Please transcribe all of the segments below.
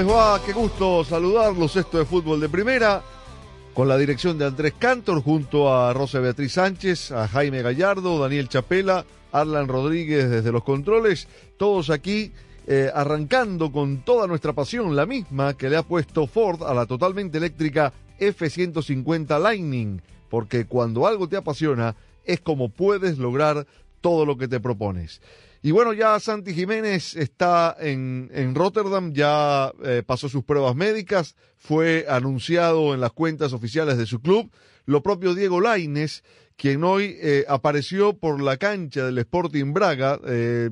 Les va? Qué gusto saludarlos. Esto es Fútbol de Primera, con la dirección de Andrés Cantor, junto a Rosa Beatriz Sánchez, a Jaime Gallardo, Daniel Chapela, Arlan Rodríguez desde los controles, todos aquí eh, arrancando con toda nuestra pasión, la misma que le ha puesto Ford a la totalmente eléctrica F-150 Lightning, porque cuando algo te apasiona es como puedes lograr todo lo que te propones. Y bueno, ya Santi Jiménez está en, en Rotterdam, ya eh, pasó sus pruebas médicas, fue anunciado en las cuentas oficiales de su club. Lo propio Diego Laines, quien hoy eh, apareció por la cancha del Sporting Braga, eh,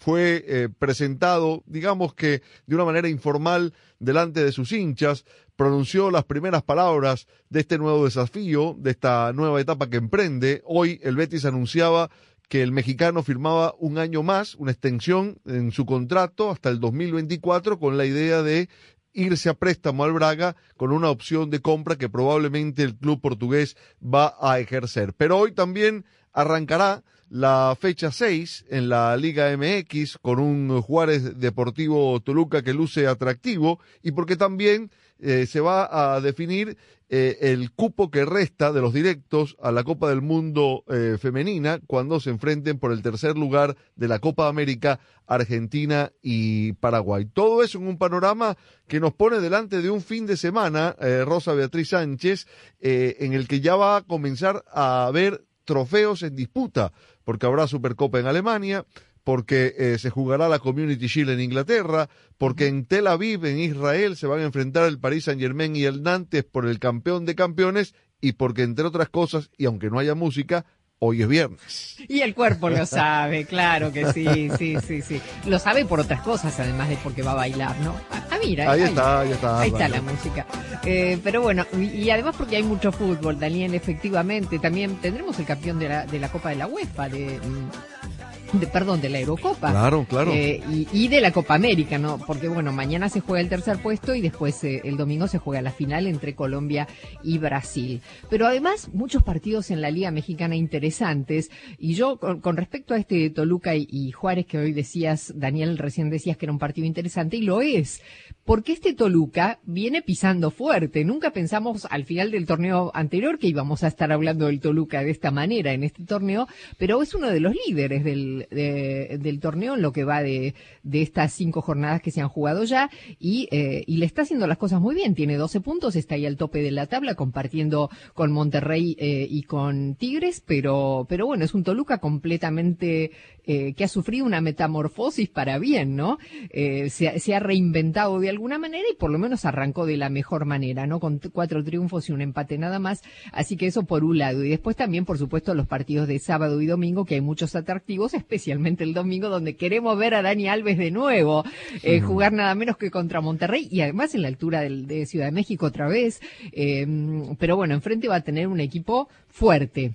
fue eh, presentado, digamos que de una manera informal, delante de sus hinchas, pronunció las primeras palabras de este nuevo desafío, de esta nueva etapa que emprende. Hoy el Betis anunciaba que el mexicano firmaba un año más, una extensión en su contrato hasta el 2024 con la idea de irse a préstamo al Braga con una opción de compra que probablemente el club portugués va a ejercer. Pero hoy también arrancará la fecha 6 en la Liga MX con un Juárez Deportivo Toluca que luce atractivo y porque también eh, se va a definir eh, el cupo que resta de los directos a la Copa del Mundo eh, femenina cuando se enfrenten por el tercer lugar de la Copa América Argentina y Paraguay. Todo eso en un panorama que nos pone delante de un fin de semana, eh, Rosa Beatriz Sánchez, en el que ya va a comenzar a haber trofeos en disputa, porque habrá Supercopa en Alemania, porque eh, se jugará la Community Shield en Inglaterra, porque en Tel Aviv, en Israel, se van a enfrentar el Paris Saint Germain y el Nantes por el campeón de campeones, y porque, entre otras cosas, y aunque no haya música, hoy es viernes. Y el cuerpo lo sabe, claro que sí, sí, sí, sí. Lo sabe por otras cosas, además de porque va a bailar, ¿no? Ah, ah, mira. Ahí está, ahí está. Ahí está la música. Eh, pero bueno, y, y además porque hay mucho fútbol, Daniel, efectivamente. También tendremos el campeón de la, de la Copa de la UEFA, de, mm, de perdón, de la Eurocopa. Claro, claro. Eh, y, y de la Copa América, ¿no? Porque bueno, mañana se juega el tercer puesto y después eh, el domingo se juega la final entre Colombia y Brasil. Pero además, muchos partidos en la Liga Mexicana interesantes. Y yo, con, con respecto a este Toluca y, y Juárez que hoy decías, Daniel, recién decías que era un partido interesante, y lo es. Porque este Toluca viene pisando fuerte. Nunca pensamos al final del torneo anterior que íbamos a estar hablando del Toluca de esta manera en este torneo, pero es uno de los líderes del, de- del torneo en lo que va de, de estas cinco jornadas que se han jugado ya y, eh, y le está haciendo las cosas muy bien. Tiene 12 puntos, está ahí al tope de la tabla compartiendo con Monterrey eh, y con Tigres, pero, pero bueno, es un Toluca completamente eh, que ha sufrido una metamorfosis para bien, ¿no? Eh, se, ha- se ha reinventado de alguna manera y por lo menos arrancó de la mejor manera, ¿no? Con cuatro triunfos y un empate nada más. Así que eso por un lado. Y después también, por supuesto, los partidos de sábado y domingo, que hay muchos atractivos, especialmente el domingo, donde queremos ver a Dani Alves de nuevo, eh, jugar nada menos que contra Monterrey y además en la altura del- de Ciudad de México otra vez. Eh, pero bueno, enfrente va a tener un equipo fuerte.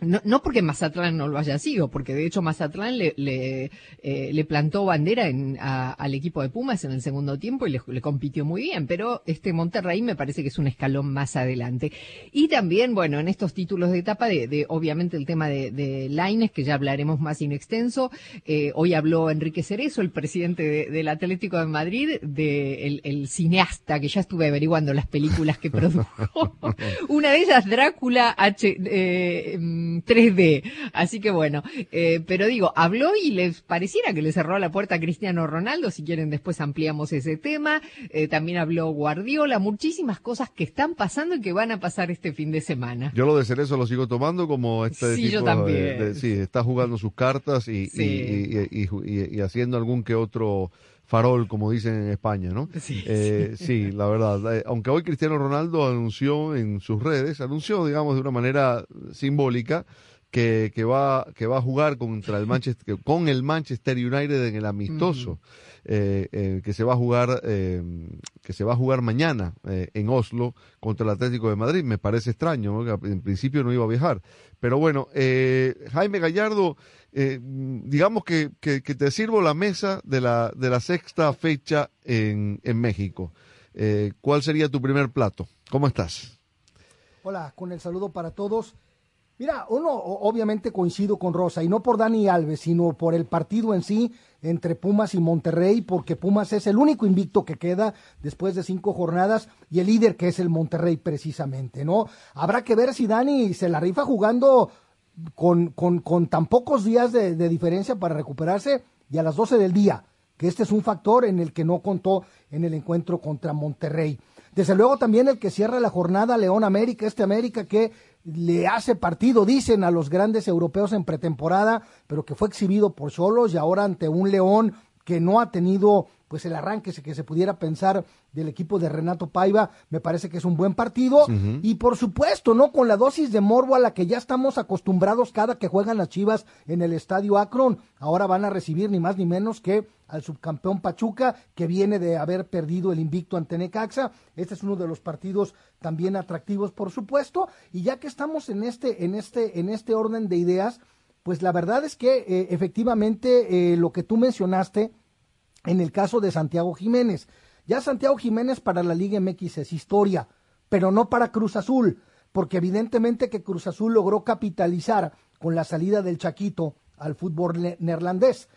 No, no porque Mazatlán no lo haya sido, porque de hecho Mazatlán le, le, eh, le plantó bandera en, a- al equipo de Pumas en el segundo tiempo y le, le compitió muy bien, pero este Monterrey me parece que es un escalón más adelante. Y también, bueno, en estos títulos de etapa, de, de obviamente el tema de, de Laines, que ya hablaremos más in extenso, eh, hoy habló Enrique Cerezo, el presidente de- del Atlético de Madrid, de el, el cineasta, que ya estuve averiguando las películas que produjo. Una de ellas, Drácula H, eh, en 3D. Así que bueno, eh, pero digo, habló y les pareciera que le cerró la puerta a Cristiano Ronaldo. Si quieren, después ampliamos ese tema. Eh, también habló Guardiola, muchísimas cosas que están pasando y que van a pasar este fin de semana. Yo lo de Cerezo lo sigo tomando como este Sí, tipo yo también. de- sí, está jugando sus cartas Sí. y- y- y haciendo algún que otro farol, como dicen en España, ¿no? Sí, Eh, sí, la verdad. Eh, aunque hoy Cristiano Ronaldo anunció en sus redes, anunció, digamos, de una manera simbólica, que, que va que va a jugar contra el Manchester con el Manchester United en el amistoso eh, eh, que se va a jugar eh, que se va a jugar mañana eh, en Oslo contra el Atlético de Madrid me parece extraño ¿no? en principio no iba a viajar pero bueno Jaime Gallardo digamos que, que, que te sirvo la mesa de la de la sexta fecha en, en México ¿cuál sería tu primer plato? ¿cómo estás? Hola, con el saludo para todos. Mira, uno obviamente coincido con Rosa, y no por Dani Alves, sino por el partido en sí entre Pumas y Monterrey, porque Pumas es el único invicto que queda después de cinco jornadas y el líder que es el Monterrey precisamente, ¿no? Habrá que ver si Dani se la rifa jugando con, con, con tan pocos días de, de diferencia para recuperarse y a las 12 del día, que este es un factor en el que no contó en el encuentro contra Monterrey. Desde luego también el que cierra la jornada León América, este América que le hace partido, dicen a los grandes europeos en pretemporada, pero que fue exhibido por solos y ahora ante un León que no ha tenido pues el arranque que se pudiera pensar del equipo de Renato Paiva, me parece que es un buen partido y por supuesto, ¿no? Con la dosis de morbo a la que ya estamos acostumbrados cada que juegan las Chivas en el Estadio Akron, ahora van a recibir ni más ni menos que al subcampeón Pachuca que viene de haber perdido el invicto ante Necaxa. Este es uno de los partidos también atractivos, por supuesto, y ya que estamos en este en este en este orden de ideas, pues la verdad es que eh, efectivamente eh, lo que tú mencionaste en el caso de Santiago Jiménez. Ya Santiago Jiménez para la Liga MX es historia, pero no para Cruz Azul, porque evidentemente que Cruz Azul logró capitalizar con la salida del Chaquito al fútbol ne- neerlandés.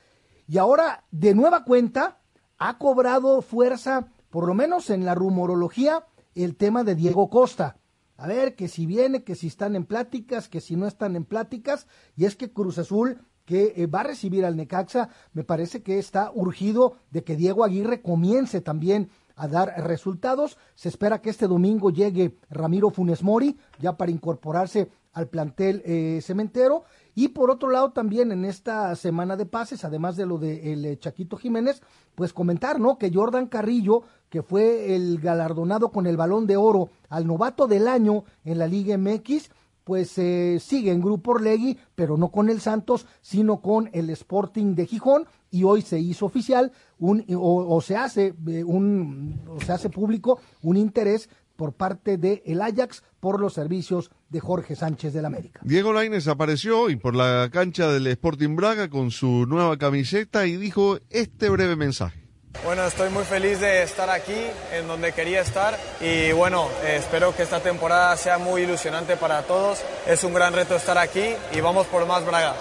Y ahora, de nueva cuenta, ha cobrado fuerza, por lo menos en la rumorología, el tema de Diego Costa. A ver, que si viene, que si están en pláticas, que si no están en pláticas, y es que Cruz Azul que eh, va a recibir al Necaxa, me parece que está urgido de que Diego Aguirre comience también a dar resultados. Se espera que este domingo llegue Ramiro Funes Mori, ya para incorporarse al plantel eh, cementero. Y por otro lado, también en esta semana de pases, además de lo de el, eh, Chaquito Jiménez, pues comentar, ¿no? Que Jordan Carrillo, que fue el galardonado con el balón de oro al novato del año en la Liga MX, pues eh, sigue en Grupo Orlegui, pero no con el Santos, sino con el Sporting de Gijón, y hoy se hizo oficial un, o, se hace eh, un o se hace público un interés por parte de el Ajax por los servicios de Jorge Sánchez del América. Diego Lainez apareció y por la cancha del Sporting Braga con su nueva camiseta y dijo este breve mensaje. Bueno, estoy muy feliz de estar aquí, en donde quería estar y bueno, eh, espero que esta temporada sea muy ilusionante para todos. Es un gran reto estar aquí y vamos por más Braga.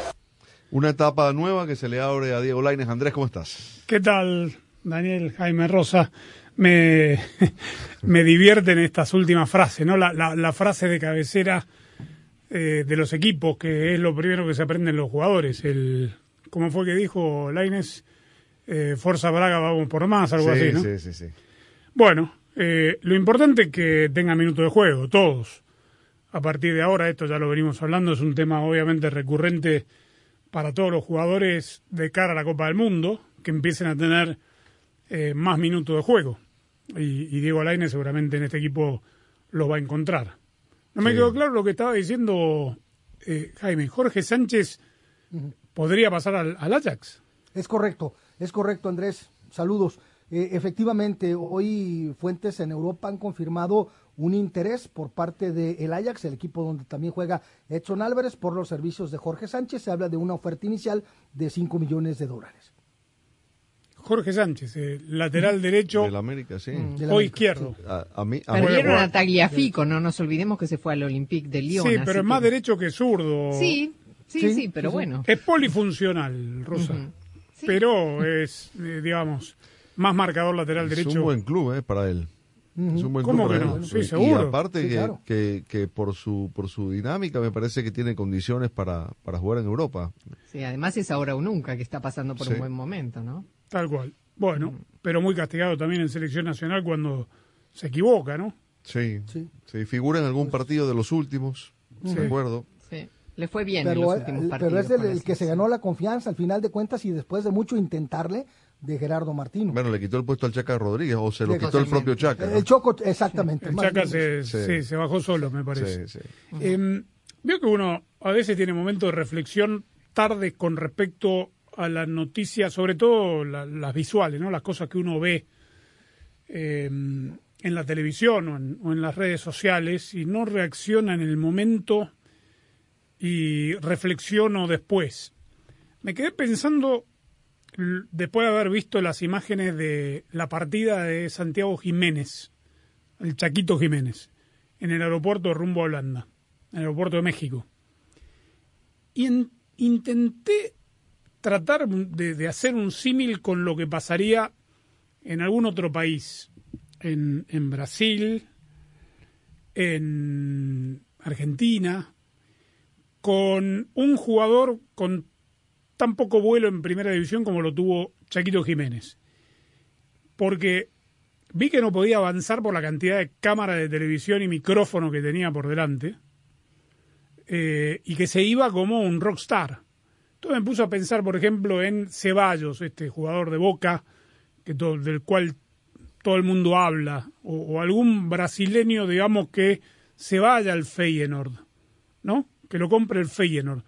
Una etapa nueva que se le abre a Diego Lainez. Andrés, ¿cómo estás? ¿Qué tal, Daniel Jaime Rosa? Me, me divierten estas últimas frases, ¿no? La, la, la frase de cabecera eh, de los equipos, que es lo primero que se aprenden los jugadores. El, ¿Cómo fue que dijo Laines? Eh, Forza Braga, vamos por más, algo sí, así, ¿no? sí, sí, sí. Bueno, eh, lo importante es que tengan minutos de juego, todos. A partir de ahora, esto ya lo venimos hablando, es un tema obviamente recurrente para todos los jugadores de cara a la Copa del Mundo, que empiecen a tener eh, más minutos de juego. Y, y Diego Laine seguramente en este equipo lo va a encontrar. No me Sí. quedó claro lo que estaba diciendo eh, Jaime. Jorge Sánchez podría pasar al, al Ajax. Es correcto, es correcto, Andrés. Saludos. Eh, efectivamente, hoy fuentes en Europa han confirmado un interés por parte del Ajax, el equipo donde también juega Edson Álvarez, por los servicios de Jorge Sánchez. Se habla de una oferta inicial de 5 millones de dólares. Jorge Sánchez, eh, lateral derecho Del América, sí. Del o América, izquierdo. A, a mí, a Perdieron a Tagliafico, no nos olvidemos que se fue al Olympique de Lyon. Sí, pero es que- más derecho que zurdo. Sí, sí, Sí, sí, pero sí, sí. bueno. Es polifuncional, Rosa. Ujú. Sí. Pero es, eh, digamos, más marcador lateral es derecho. un buen club eh, para él. Es un buen ¿Cómo club que no? Sí, Y- seguro. Y aparte Sí, que, claro. que, que por su por su dinámica me parece que tiene condiciones para, para jugar en Europa. Sí, además es ahora o nunca que está pasando por Sí. un buen momento, ¿no? Tal cual. Bueno, pero muy castigado también en selección nacional cuando se equivoca, ¿no? Sí, Sí. sí. figura en algún partido de los últimos, de acuerdo. Sí. Le fue bien en Pero, los es el, que se ganó la confianza al final de cuentas y después de mucho intentarle de Gerardo Martino. Bueno, le quitó el puesto al Chaca Rodríguez o se lo Sí, quitó el propio Chaca. ¿no? el Choco, exactamente. El Chaca se, Sí. sí, se bajó solo, me parece. Sí, sí. Eh, veo que uno a veces tiene momentos de reflexión tarde con respecto a las noticias, sobre todo la- las visuales, ¿no? Las cosas que uno ve eh, en la televisión o en, las redes sociales y no reacciona en el momento y reflexiono después. Me quedé pensando, después de haber visto las imágenes de la partida de Santiago Jiménez, el Chaquito Jiménez, en el aeropuerto rumbo a Holanda, en el aeropuerto de México. Y en- intenté tratar de, de hacer un símil con lo que pasaría en algún otro país, en, en Brasil, en Argentina, con un jugador con tan poco vuelo en primera división como lo tuvo Chaquito Jiménez. Porque vi que no podía avanzar por la cantidad de cámaras de televisión y micrófono que tenía por delante eh, y que se iba como un rockstar. Entonces me puso a pensar, por ejemplo, en Ceballos, este jugador de Boca, que to- del cual todo el mundo habla, o, algún brasileño, digamos, que se vaya al Feyenoord, ¿no? Que lo compre el Feyenoord.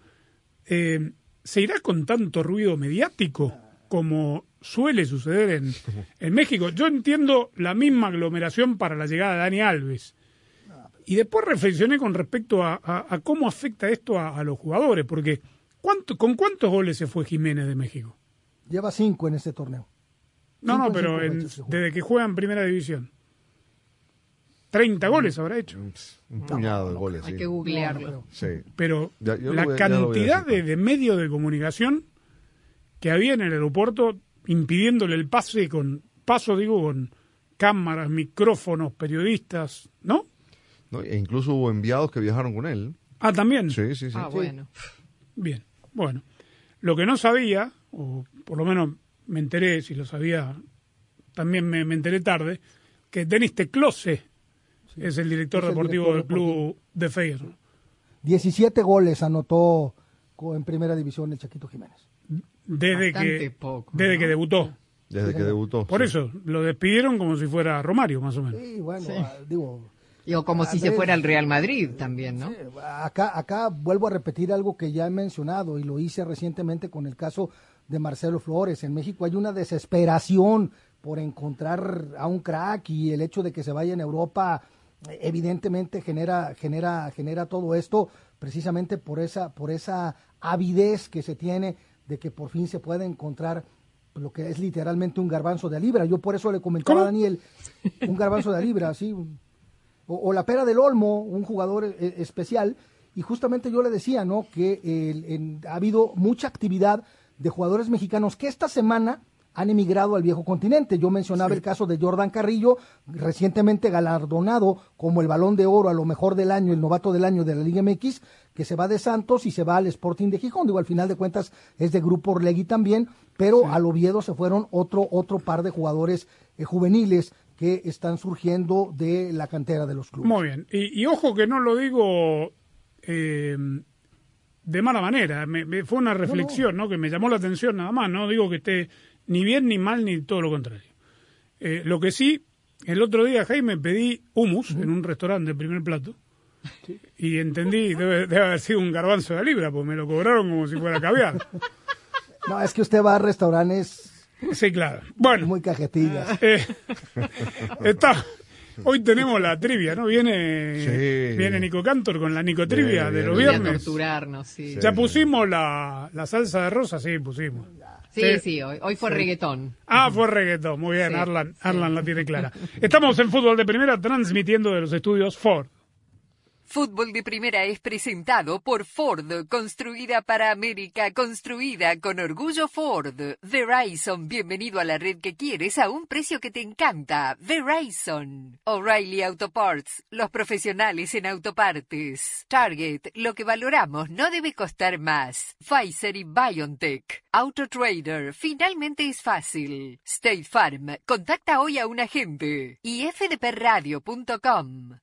Eh, ¿Se irá con tanto ruido mediático como suele suceder en, en México? Yo entiendo la misma aglomeración para la llegada de Dani Alves. Y después reflexioné con respecto a, cómo afecta esto a los jugadores, porque ¿cuánto, ¿con cuántos goles se fue Jiménez de México? Lleva cinco en este torneo. No, Cinco no, pero en- desde que juega en primera división. 30 goles habrá hecho. Un puñado de goles, Hay sí. que googlearlo. Sí. Pero Ya- la voy cantidad de medios de comunicación que había en el aeropuerto impidiéndole el pase con paso, digo, con cámaras, micrófonos, periodistas, ¿no? ¿no? E incluso hubo enviados que viajaron con él. Ah, también. Sí, sí, sí. Ah, bueno. Bien, bueno. Lo que no sabía, o por lo menos me enteré, si lo sabía, también me, me enteré tarde, que Denis Teclose es el director es el deportivo director del club de Feyenoord. 17 goles anotó en primera división el Chaquito Jiménez. Desde que, poco, desde ¿no? que debutó. Desde que debutó. Por sí. eso, lo despidieron como si fuera Romario, más o menos. Sí, bueno, digo, Y o como si se fuera al Real Madrid también, ¿no? Acá, acá vuelvo a repetir algo que ya he mencionado y lo hice recientemente con el caso de Marcelo Flores. En México hay una desesperación por encontrar a un crack y el hecho de que se vaya en Europa evidentemente genera, genera, genera todo esto precisamente por esa, por esa avidez que se tiene de que por fin se pueda encontrar lo que es literalmente un garbanzo de libra. Yo por eso le comentaba a. Daniel, un garbanzo de libra, sí, un- o, o la pera del Olmo, un jugador eh, especial, y justamente yo le decía, ¿no? Que en- ha habido mucha actividad de jugadores mexicanos que esta semana han emigrado al viejo continente. Yo mencionaba el caso de Jordan Carrillo, recientemente galardonado como el balón de oro a lo mejor del año, el novato del año de la Liga MX, que se va de Santos y se va al Sporting de Gijón. Digo, al final de cuentas es de Grupo Orlegui también, pero al Oviedo se fueron otro, otro par de jugadores eh, juveniles que están surgiendo de la cantera de los clubes. Muy bien. Y, y ojo que no lo digo eh, de mala manera. Me, me- fue una reflexión, no, Que me llamó la atención nada más. No digo que esté ni bien ni mal ni todo lo contrario. Eh, lo que sí, el otro día, Jaime, pedí humus en un restaurante de primer plato. Y entendí, debe, debe haber sido un garbanzo de libra, porque me lo cobraron como si fuera caviar. No, es que usted va a restaurantes Sí, claro. Bueno, muy cajetillas. eh, está, hoy tenemos la trivia, ¿no? Viene, Sí. viene Nico Cantor con la Nico Trivia Bien, de los a viernes. torturarnos, sí. ¿Ya pusimos la, la salsa de rosa? Sí, pusimos. Sí, Sí. sí, hoy, hoy fue reggaetón. Ah, fue reggaetón. Muy bien, Sí, Arlan, sí. Arlan la tiene clara. Estamos en Fútbol de Primera transmitiendo de los estudios Ford. Fútbol de Primera es presentado por Ford, construida para América, construida con orgullo Ford. Verizon, bienvenido a la red que quieres a un precio que te encanta. Verizon. O'Reilly Auto Parts, los profesionales en autopartes. Target, lo que valoramos no debe costar más. Pfizer y BioNTech. AutoTrader, finalmente es fácil. State Farm, contacta hoy a un agente. Y fdpradio.com.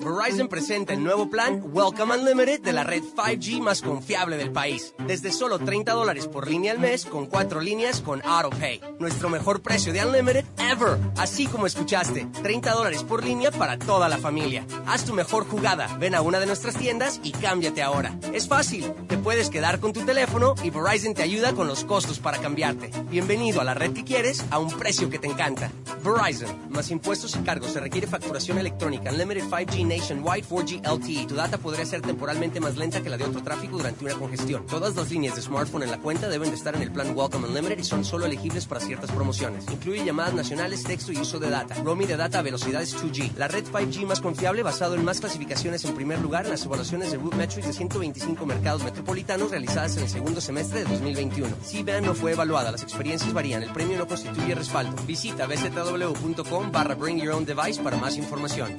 Verizon presenta el nuevo plan Welcome Unlimited de la red 5G más confiable del país. Desde solo 30 dólares por línea al mes con cuatro líneas con AutoPay. Nuestro mejor precio de Unlimited ever. Así como escuchaste, 30 dólares por línea para toda la familia. Haz tu mejor jugada. Ven a una de nuestras tiendas y cámbiate ahora. Es fácil. Te puedes quedar con tu teléfono y Verizon te ayuda con los costos para cambiarte. Bienvenido a la red que quieres a un precio que te encanta. Verizon. Más impuestos y cargos. Se requiere facturación electrónica. Unlimited 5G Nationwide 4G LTE. Tu data podría ser temporalmente más lenta que la de otro tráfico durante una congestión. Todas las líneas de smartphone en la cuenta deben de estar en el plan Welcome Unlimited y son solo elegibles para ciertas promociones. Incluye llamadas nacionales, texto y uso de data. Roaming de data a velocidades 2G. La red 5G más confiable basado en más clasificaciones en primer lugar en las evaluaciones de Root Metrics de 125 mercados metropolitanos realizadas en el segundo semestre de 2021. C-Band no fue evaluada, las experiencias varían, el premio no constituye respaldo. Visita bzw.com barra Bring Your Own Device para más información.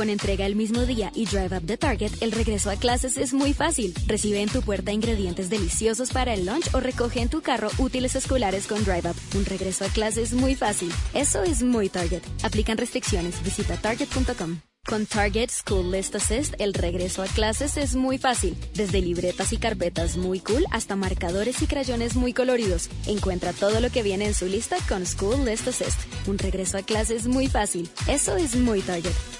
Con entrega el mismo día y Drive Up de Target, el regreso a clases es muy fácil. Recibe en tu puerta ingredientes deliciosos para el lunch o recoge en tu carro útiles escolares con Drive Up. Un regreso a clases muy fácil. Eso es muy Target. Aplican restricciones. Visita target.com. Con Target School List Assist, el regreso a clases es muy fácil. Desde libretas y carpetas muy cool hasta marcadores y crayones muy coloridos. Encuentra todo lo que viene en su lista con School List Assist. Un regreso a clases muy fácil. Eso es muy Target.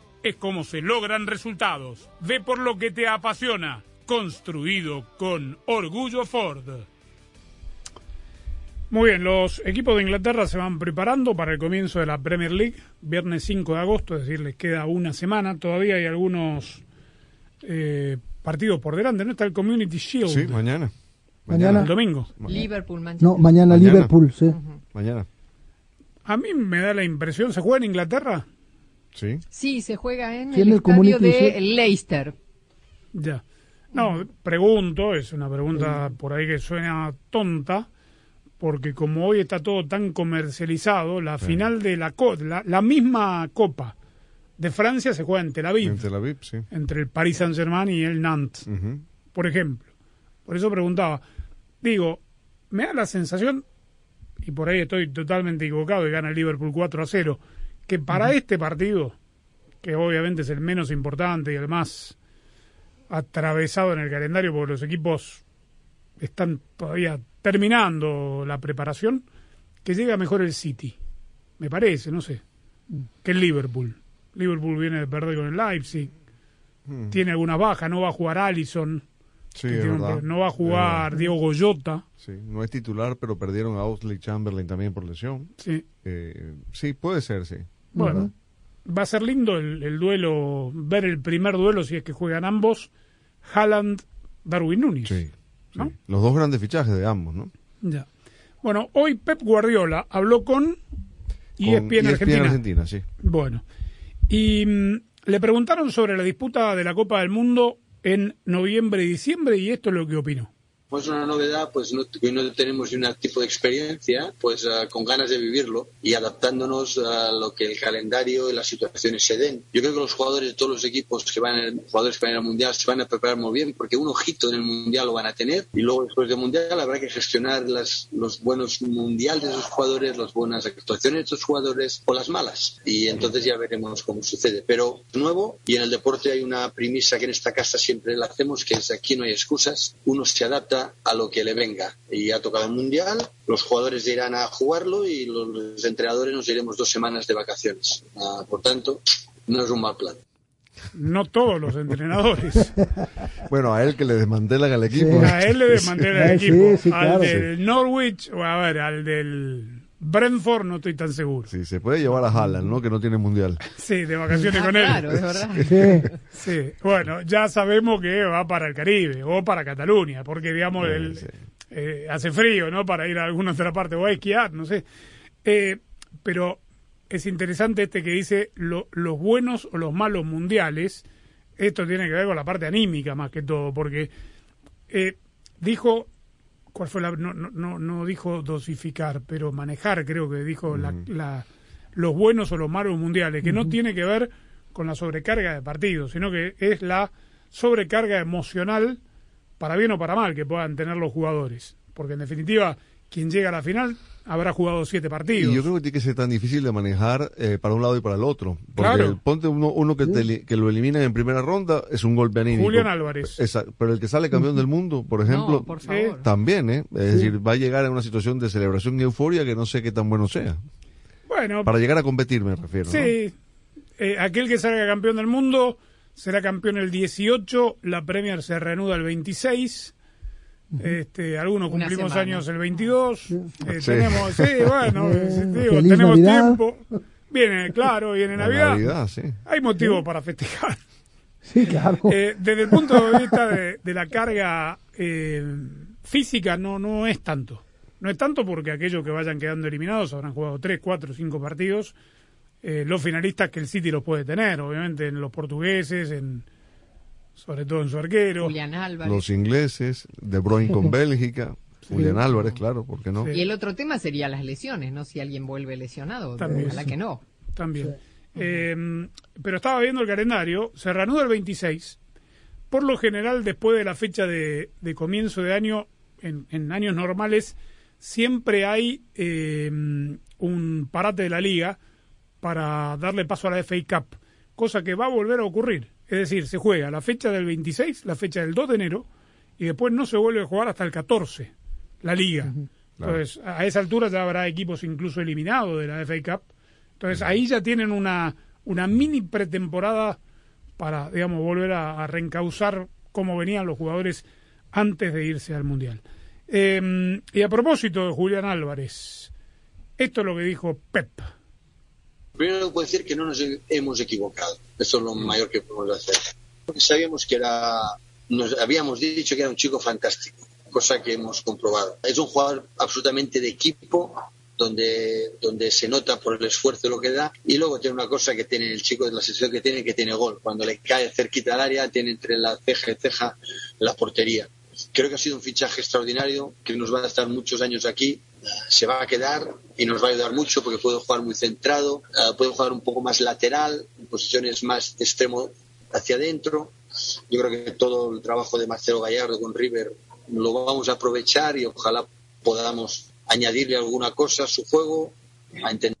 es como se logran resultados. Ve por lo que te apasiona. Construido con orgullo Ford. Muy bien, los equipos de Inglaterra se van preparando para el comienzo de la Premier League, viernes 5 de agosto, es decir, les queda una semana. Todavía hay algunos eh, partidos por delante, ¿no? Está el Community Shield. Sí, mañana. Mañana. El domingo. Liverpool, Manchester. No, mañana, Mañana. Liverpool, sí. Mañana. A mí me da la impresión, ¿se juega en Inglaterra? Sí. Sí, se juega en Sí, el, en el estadio de. Leicester. Ya. No, pregunto, es una pregunta por ahí que suena tonta, porque como hoy está todo tan comercializado, la final de la, co- la, la misma Copa de Francia se juega en Tel Aviv, En Tel Aviv, sí. entre el Paris Saint-Germain y el Nantes, por ejemplo. Por eso preguntaba. Digo, me da la sensación, y por ahí estoy totalmente equivocado y gana el Liverpool 4 a 0, que para este partido, que obviamente es el menos importante y el más atravesado en el calendario porque los equipos están todavía terminando la preparación, que llega mejor el City. Me parece, no sé, que el Liverpool. Liverpool viene de perder con el Leipzig, Mm. tiene alguna baja, no va a jugar Allison, Sí, un- no va a jugar. Diego Goyota. Sí, no es titular, pero perdieron a Osley Chamberlain también por lesión. Sí. Eh, sí, puede ser, sí. Bueno, va a ser lindo el, el duelo, ver el primer duelo si es que juegan ambos, Haaland, Darwin Núñez. Sí. ¿no? Los dos grandes fichajes de ambos, ¿no? Ya. Bueno, hoy Pep Guardiola habló con E Con ESPN Argentina. Argentina, sí. Bueno, y mm, le preguntaron sobre la disputa de la Copa del Mundo en noviembre y diciembre y esto es lo que opinó. Pues una novedad, pues no, no tenemos ni un tipo de experiencia, pues ah, con ganas de vivirlo y adaptándonos a lo que el calendario y las situaciones se den. Yo creo que los jugadores de todos los equipos que van, jugadores que van al mundial se van a preparar muy bien porque un ojito en el mundial lo van a tener y luego después del mundial habrá que gestionar las, los buenos mundiales de esos jugadores, las buenas actuaciones de esos jugadores o las malas y entonces ya veremos cómo sucede. Pero nuevo y en el deporte hay una premisa que en esta casa siempre la hacemos que es aquí no hay excusas, uno se adapta a lo que le venga y ha tocado el mundial, los jugadores irán a jugarlo y los entrenadores nos iremos dos semanas de vacaciones. Ah, por tanto, no es un mal plan. No todos los entrenadores. Bueno, a él que le desmantelan al equipo. A él le desmantela el Sí, equipo. sí, al claro. del Norwich, o a ver, al del Brentford no estoy tan seguro. Sí, se puede llevar a Haaland, ¿no? Que no tiene mundial. Sí, de vacaciones Ah, con él. claro, es verdad. Sí. Sí, bueno, ya sabemos que va para el Caribe o para Cataluña, porque digamos Sí, el- sí. eh, hace frío, ¿no? Para ir a alguna otra parte o a esquiar, no sé. Eh, pero es interesante este que dice lo- los buenos o los malos mundiales. Esto tiene que ver con la parte anímica más que todo, porque eh, dijo, ¿cuál fue la? No, no, no, dijo dosificar, pero manejar, creo que dijo la, la- los buenos o los malos mundiales, que no tiene que ver con la sobrecarga de partidos, sino que es la sobrecarga emocional, para bien o para mal, que puedan tener los jugadores. Porque en definitiva, quien llega a la final habrá jugado siete partidos. Y yo creo que tiene que ser tan difícil de manejar eh, para un lado y para el otro. Porque Claro. ponte uno, uno que, te que lo eliminan en primera ronda, es un golpe anímico. Julián Álvarez. Esa- pero el que sale campeón del mundo, por ejemplo, por favor. también, ¿eh? Es decir, va a llegar a una situación de celebración y euforia que no sé qué tan bueno sea. Bueno, Para llegar a competir, me refiero. ¿no? Sí, Eh, aquel que salga campeón del mundo será campeón el 18, la Premier se reanuda el 26. Este, algunos Una cumplimos semana. años el 22. Eh, Sí. Tenemos, sí, bueno, sí, digo, tenemos Navidad. tiempo. Viene, claro, viene Navidad. Navidad, sí. Hay motivo para festejar. Sí, claro. Eh, desde el punto de vista de, de la carga eh, física, no, no es tanto. No es tanto porque aquellos que vayan quedando eliminados habrán jugado 3, 4, 5 partidos. Eh, los finalistas que el City los puede tener, obviamente, en los portugueses, en sobre todo en su arquero. Julián Álvarez. Los ingleses, De Bruyne con Bélgica, Julián Álvarez, claro, ¿por qué no? Sí. Y el otro tema sería las lesiones, ¿no? Si alguien vuelve lesionado, También. ojalá que no. También. Eh, pero estaba viendo el calendario, se reanuda el 26, por lo general después de la fecha de, de comienzo de año, en, en años normales, siempre hay eh, un parate de la liga para darle paso a la FA Cup, cosa que va a volver a ocurrir. Es decir, se juega la fecha del 26, la fecha del 2 de enero, y después no se vuelve a jugar hasta el 14, la liga. Entonces, a esa altura ya habrá equipos incluso eliminados de la FA Cup. Entonces, ahí ya tienen una, una mini pretemporada para, digamos, volver a, a reencauzar cómo venían los jugadores antes de irse al Mundial. Eh, y a propósito de Julián Álvarez, esto es lo que dijo Pep. Primero puedo decir que no nos hemos equivocado. Eso es lo mayor que podemos hacer. Porque sabíamos que era, nos habíamos dicho que era un chico fantástico, cosa que hemos comprobado. Es un jugador absolutamente de equipo, donde, donde se nota por el esfuerzo lo que da. Y luego tiene una cosa que tiene el chico de la sesión que tiene, que tiene gol. Cuando le cae cerquita al área, tiene entre la ceja y ceja la portería. Creo que ha sido un fichaje extraordinario, que nos va a estar muchos años aquí. Se va a quedar y nos va a ayudar mucho porque puede jugar muy centrado, uh, puede jugar un poco más lateral, en posiciones más de extremo hacia adentro. Yo creo que todo el trabajo de Marcelo Gallardo con River lo vamos a aprovechar y ojalá podamos añadirle alguna cosa a su juego. A entender.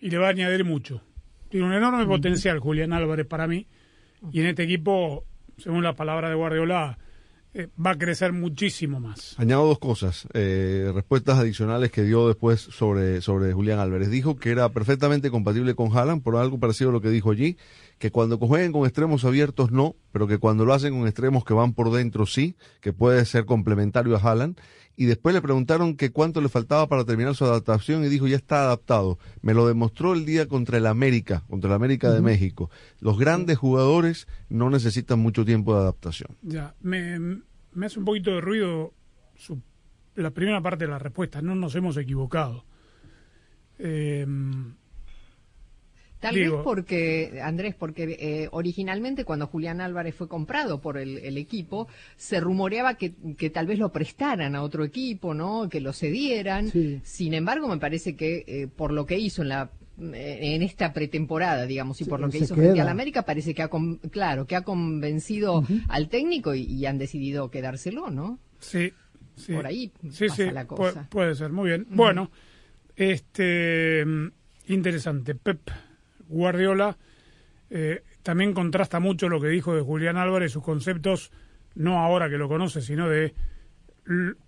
Y le va a añadir mucho. Tiene un enorme potencial Julián Álvarez para mí. Y en este equipo, según la palabra de Guardiola, eh, va a crecer muchísimo más. Añado dos cosas, eh, respuestas adicionales que dio después sobre, sobre Julián Álvarez. Dijo que era perfectamente compatible con Haaland, por algo parecido a lo que dijo allí, que cuando jueguen con extremos abiertos no, pero que cuando lo hacen con extremos que van por dentro sí, que puede ser complementario a Haaland. Y después le preguntaron que cuánto le faltaba para terminar su adaptación y dijo ya está adaptado. Me lo demostró el día contra el América, contra el América de México. Los grandes jugadores no necesitan mucho tiempo de adaptación. Ya, me, me hace un poquito de ruido su, la primera parte de la respuesta. No nos hemos equivocado. Eh, Tal Digo- vez porque, Andrés, porque eh, originalmente cuando Julián Álvarez fue comprado por el, el equipo, se rumoreaba que, que tal vez lo prestaran a otro equipo, ¿no? Que lo cedieran. Sin embargo, me parece que eh, por lo que hizo en la eh, en esta pretemporada, digamos, y por lo que hizo frente queda. al América, parece que ha, claro, que ha convencido al técnico y, y han decidido quedárselo, ¿no? Sí, sí. Por ahí sí, pasa sí, la pu- cosa. puede ser, muy bien. Bueno, este mm, interesante. Pep Guardiola eh, también contrasta mucho lo que dijo de Julián Álvarez, sus conceptos, no ahora que lo conoce, sino de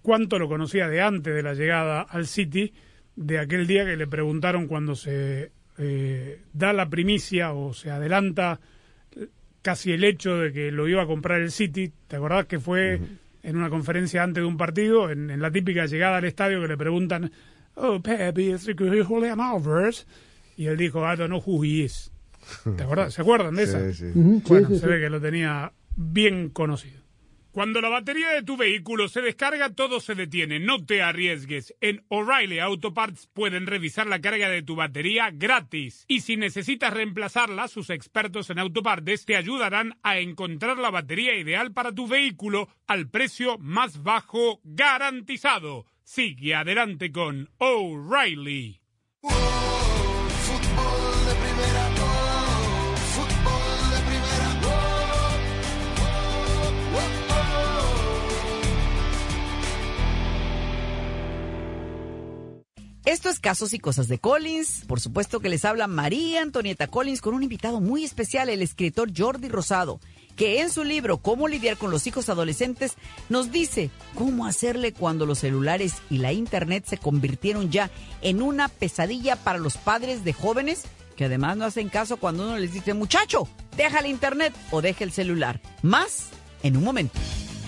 cuánto lo conocía de antes de la llegada al City, de aquel día que le preguntaron cuando se eh, da la primicia o se adelanta eh, casi el hecho de que lo iba a comprar el City. ¿Te acordás que fue en una conferencia antes de un partido, en, en la típica llegada al estadio que le preguntan, oh, Pep, is it Julian Álvarez? Y él dijo, I don't know who he is. ¿Te acuerdas? ¿Se acuerdan de esa? Sí, sí. Bueno, sí, se ve que lo tenía bien conocido. Cuando la batería de tu vehículo se descarga, todo se detiene. No te arriesgues. En O'Reilly Auto Parts pueden revisar la carga de tu batería gratis. Y si necesitas reemplazarla, sus expertos en autopartes te ayudarán a encontrar la batería ideal para tu vehículo al precio más bajo garantizado. Sigue adelante con O'Reilly. Esto es Casos y Cosas de Collins. Por supuesto que les habla María Antonieta Collins con un invitado muy especial, el escritor Jordi Rosado, que en su libro Cómo lidiar con los hijos adolescentes nos dice cómo hacerle cuando los celulares y la internet se convirtieron ya en una pesadilla para los padres de jóvenes que además no hacen caso cuando uno les dice, muchacho, deja el internet o deja el celular. Más en un momento.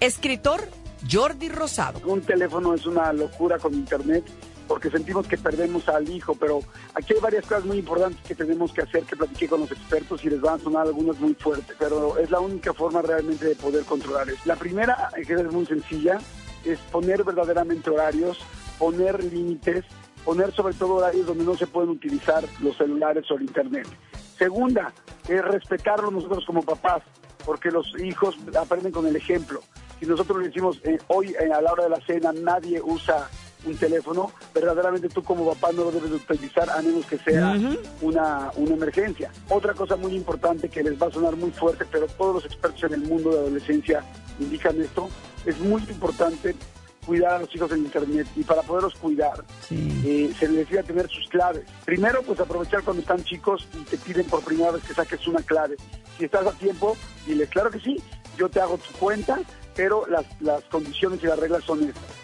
Escritor Jordi Rosado. Un teléfono es una locura con internet porque sentimos que perdemos al hijo, pero aquí hay varias cosas muy importantes que tenemos que hacer, que platiqué con los expertos y les van a sonar algunas muy fuertes, pero es la única forma realmente de poder controlar eso. La primera, que es muy sencilla, es poner verdaderamente horarios, poner límites, poner sobre todo horarios donde no se pueden utilizar los celulares o el internet. Segunda, es respetarlo nosotros como papás, porque los hijos aprenden con el ejemplo. Si nosotros le decimos eh, hoy eh, a la hora de la cena nadie usa un teléfono, verdaderamente tú como papá no lo debes de utilizar a menos que sea una, una emergencia. Otra cosa muy importante que les va a sonar muy fuerte, pero todos los expertos en el mundo de adolescencia indican esto, es muy importante cuidar a los hijos en Internet y para poderlos cuidar eh, se necesita tener sus claves. Primero, pues aprovechar cuando están chicos y te piden por primera vez que saques una clave. Si estás a tiempo, dile, claro que sí, yo te hago tu cuenta, pero las, las condiciones y las reglas son estas.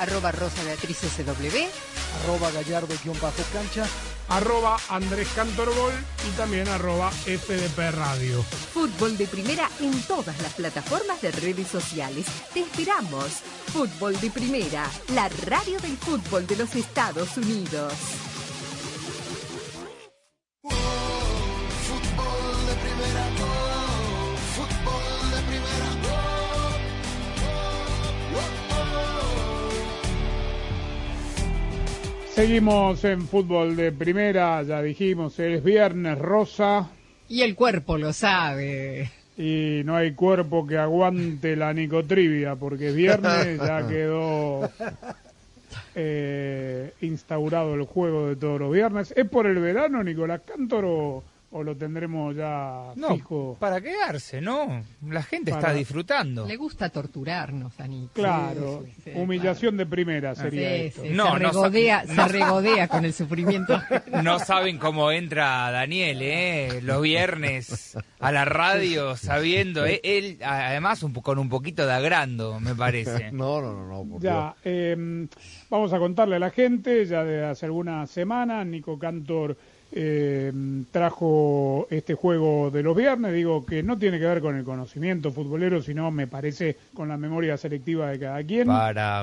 Arroba Rosa Beatriz SW. Arroba Gallardo-cancha. Arroba Andrés Cantorbol y también arroba FDP Radio. Fútbol de Primera en todas las plataformas de redes sociales. Te esperamos. Fútbol de Primera, la radio del fútbol de los Estados Unidos. Seguimos en fútbol de primera, ya dijimos, es viernes rosa. Y el cuerpo lo sabe. Y no hay cuerpo que aguante la nicotrivia, porque es viernes, ya quedó eh, instaurado el juego de todos los viernes. ¿Es por el verano, Nicolás Cantor, o, lo tendremos ya No, fijo? para quedarse, ¿no? La gente Para- está disfrutando. Le gusta torturarnos, Anita. Claro, Sí, sí, humillación de primera sería Sí, esto. sí, No, se, regodea, no se regodea con el sufrimiento. No saben cómo entra Daniel, ¿eh? Los viernes a la radio sabiendo. ¿eh? Él, además, un con un poquito de agrando, me parece. No, no, no, no. por Ya, eh, vamos a contarle a la gente, ya de hace algunas semanas, Nico Cantor eh, trajo este juego de los viernes, digo que no tiene que ver con el conocimiento futbolero, sino me parece con la memoria selectiva de cada quien.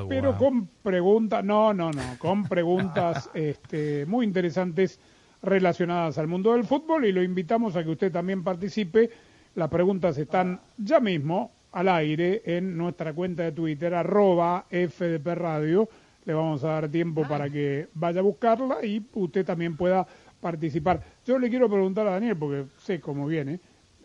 Pero con preguntas, no, no, no, con preguntas este, muy interesantes relacionadas al mundo del fútbol y lo invitamos a que usted también participe. Las preguntas están ya mismo al aire en nuestra cuenta de Twitter, arroba FDP Radio. Le vamos a dar tiempo para que vaya a buscarla y usted también pueda participar. Yo le quiero preguntar a Daniel, porque sé cómo viene.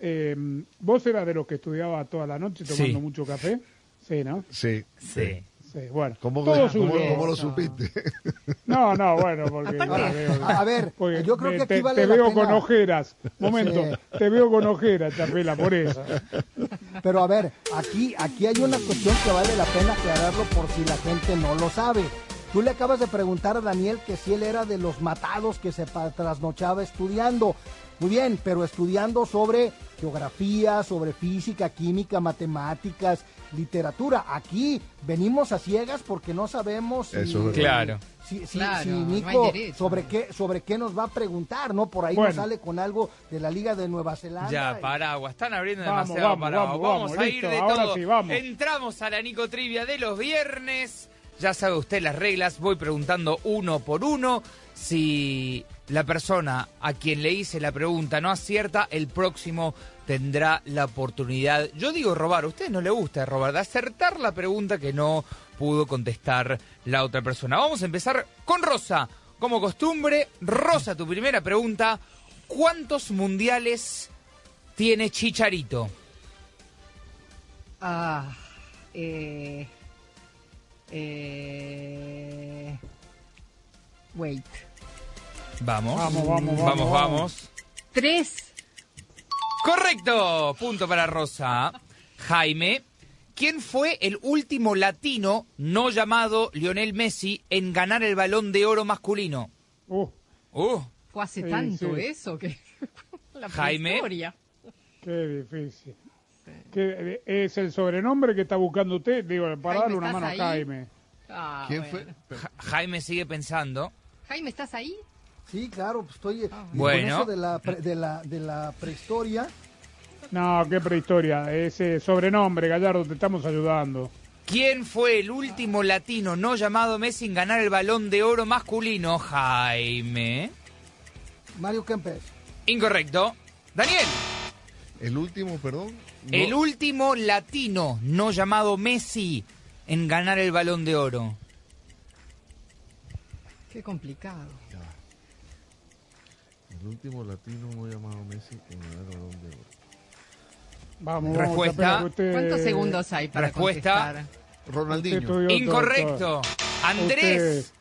eh, ¿Vos eras de los que estudiaba toda la noche tomando Sí. mucho café? Sí, ¿no? Sí. Sí. Sí, bueno. ¿Cómo, todo cómo- suyo. cómo lo supiste? No, no, bueno, porque... Aparte- veo- a- a ver, porque yo creo me- que aquí te, vale te la veo pena- con ojeras. Momento, Sí. te veo con ojeras, Chapela, por eso. Pero a ver, aquí, aquí hay una cuestión que vale la pena aclararlo por si la gente no lo sabe. Tú le acabas de preguntar a Daniel que si él era de los matados que se trasnochaba estudiando. Muy bien, pero estudiando sobre geografía, sobre física, química, matemáticas, literatura. Aquí venimos a ciegas porque no sabemos si, Eso es verdad. Claro. si, si- Claro, si no hay Nico sobre qué sobre qué nos va a preguntar, ¿no? Por ahí Bueno. nos sale con algo de la Liga de Nueva Zelanda. Ya, paraguas, están abriendo Vamos, demasiado vamos, paraguas. vamos, Vamos, vamos, a ir listo, de todo. sí, vamos. Entramos a la Nico Trivia de los viernes. Ya sabe usted las reglas, voy preguntando uno por uno. Si la persona a quien le hice la pregunta no acierta, el próximo tendrá la oportunidad, yo digo robar, a usted no le gusta robar, de acertar la pregunta que no pudo contestar la otra persona. Vamos a empezar con Rosa. Como costumbre, Rosa, tu primera pregunta. ¿Cuántos mundiales tiene Chicharito? Ah, eh, eh, wait. Vamos. Vamos, vamos, vamos. vamos, vamos. Tres. Correcto. Punto para Rosa. Jaime, ¿quién fue el último latino no llamado Lionel Messi en ganar el balón de oro masculino? Uh, Uh, Fue hace Sí, tanto sí. eso que... la Jaime. qué difícil. ¿Qué, ¿Es el sobrenombre que está buscando usted? Digo, para Jaime, darle una ¿estás mano a? Jaime. Ah, ¿Quién bueno. fue? Ja- Jaime sigue pensando. Jaime, ¿estás ahí? Sí, claro, pues estoy y con Bueno. eso de la, pre- de la de la prehistoria. No, qué prehistoria. Ese sobrenombre, Gallardo, te estamos ayudando. ¿Quién fue el último latino no llamado Messi en ganar el balón de oro masculino? Jaime. Mario Kempes. Incorrecto. Daniel. El último, perdón. No. El último latino no llamado Messi en ganar el balón de oro. Qué complicado. El último latino no llamado Messi en ganar el balón de oro. Vamos, Respuesta. usted- ¿Cuántos segundos hay para Respuesta. contestar? Ronaldinho. Incorrecto. Andrés.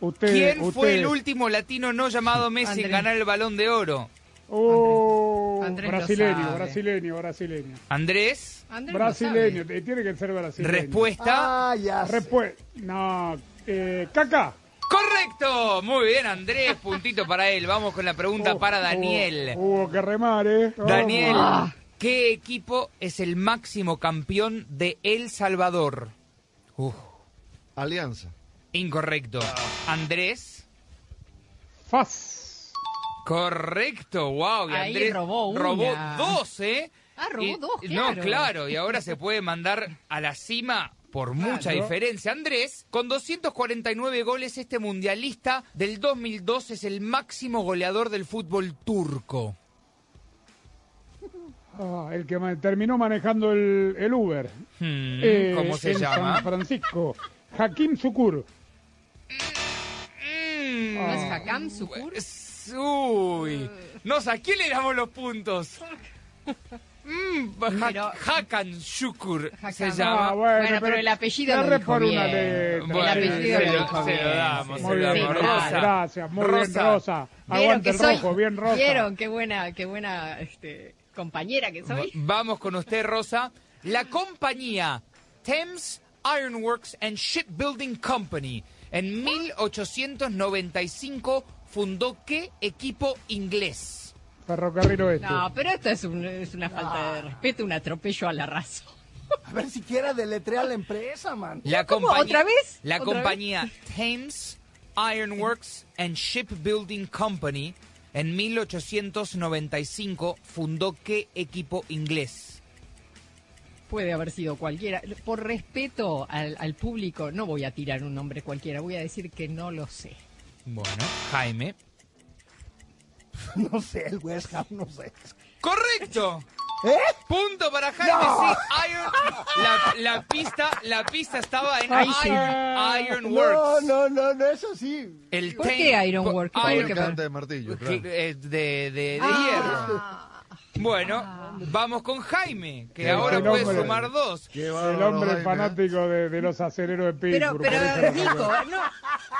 Usted, usted, ¿Quién fue el último latino no llamado Messi en ganar el balón de oro? Oh, Andrés brasileño, brasileño, brasileño. Andrés. Brasileño, te- tiene que ser brasileño. Respuesta. Ah, ya. Respuesta. No, eh, Caca. Correcto. Muy bien, Andrés. Puntito para él. Vamos con la pregunta Oh, para oh, Daniel. Hubo que remar, ¿eh? Vamos. Daniel, ¿qué equipo es el máximo campeón de El Salvador? Uf, Alianza. incorrecto. Andrés. Faz. Correcto, wow. Y Ahí Andrés robó robó dos, ¿eh? Ah, robó Y- dos, No, claro. claro, y ahora se puede mandar a la cima por mucha Claro. diferencia. Andrés, con 249 goles, este mundialista del 2002 es el máximo goleador del fútbol turco. Ah, el que terminó manejando el, el Uber. Hmm, Eh, ¿Cómo se en llama? San Francisco. Hakim Sukur. Mm, ¿No es Hakam Sukur? Uy, no sé, ¿a quién le damos los puntos? Mm, Ha- Hakan Shukur se Hakan. llama. Ah, Bueno, pero el apellido dijo por una bien. letra. Bueno, el apellido se lo lo- dijo se lo bien, damos, sí, Muy se bien, lo sí, damos. Rosa. Gracias, muy Rosa. bien, Rosa. ¿Vieron Aguante que el soy? rojo, bien Rosa. ¿Vieron qué buena, qué buena este, compañera que soy? Vamos con usted, Rosa. La compañía Thames Ironworks and Shipbuilding Company en 1895 fundó qué equipo inglés? Ferrocarril Oeste. No, pero esto es, un- es una falta de respeto, un atropello a la raza. A ver siquiera deletrea la empresa, man. La ¿Cómo? compañía- ¿Otra vez? La ¿Otra compañía Thames Ironworks and Shipbuilding Company en 1895 fundó qué equipo inglés? Puede haber sido cualquiera. Por respeto al, al público, no voy a tirar un nombre cualquiera, voy a decir que no lo sé. Bueno, Jaime. No sé, el West Ham, no sé. ¡Correcto! ¿Eh? Punto para Jaime, No. sí. Iron, la, la pista, la pista estaba en Ay, sí. Iron, Iron No, Works. no, no, no es así. El ¿Por qué Iron Works? ¿Qué Iron- de martillos, que- claro. eh, de, de, de Ah. hierro. Bueno, vamos con Jaime, que Qué ahora puede hombre. sumar dos. Qué El hombre Jaime, ¿eh? fanático de, de los aceleros de Pero, Pittsburgh. pero, eso- Nico, no,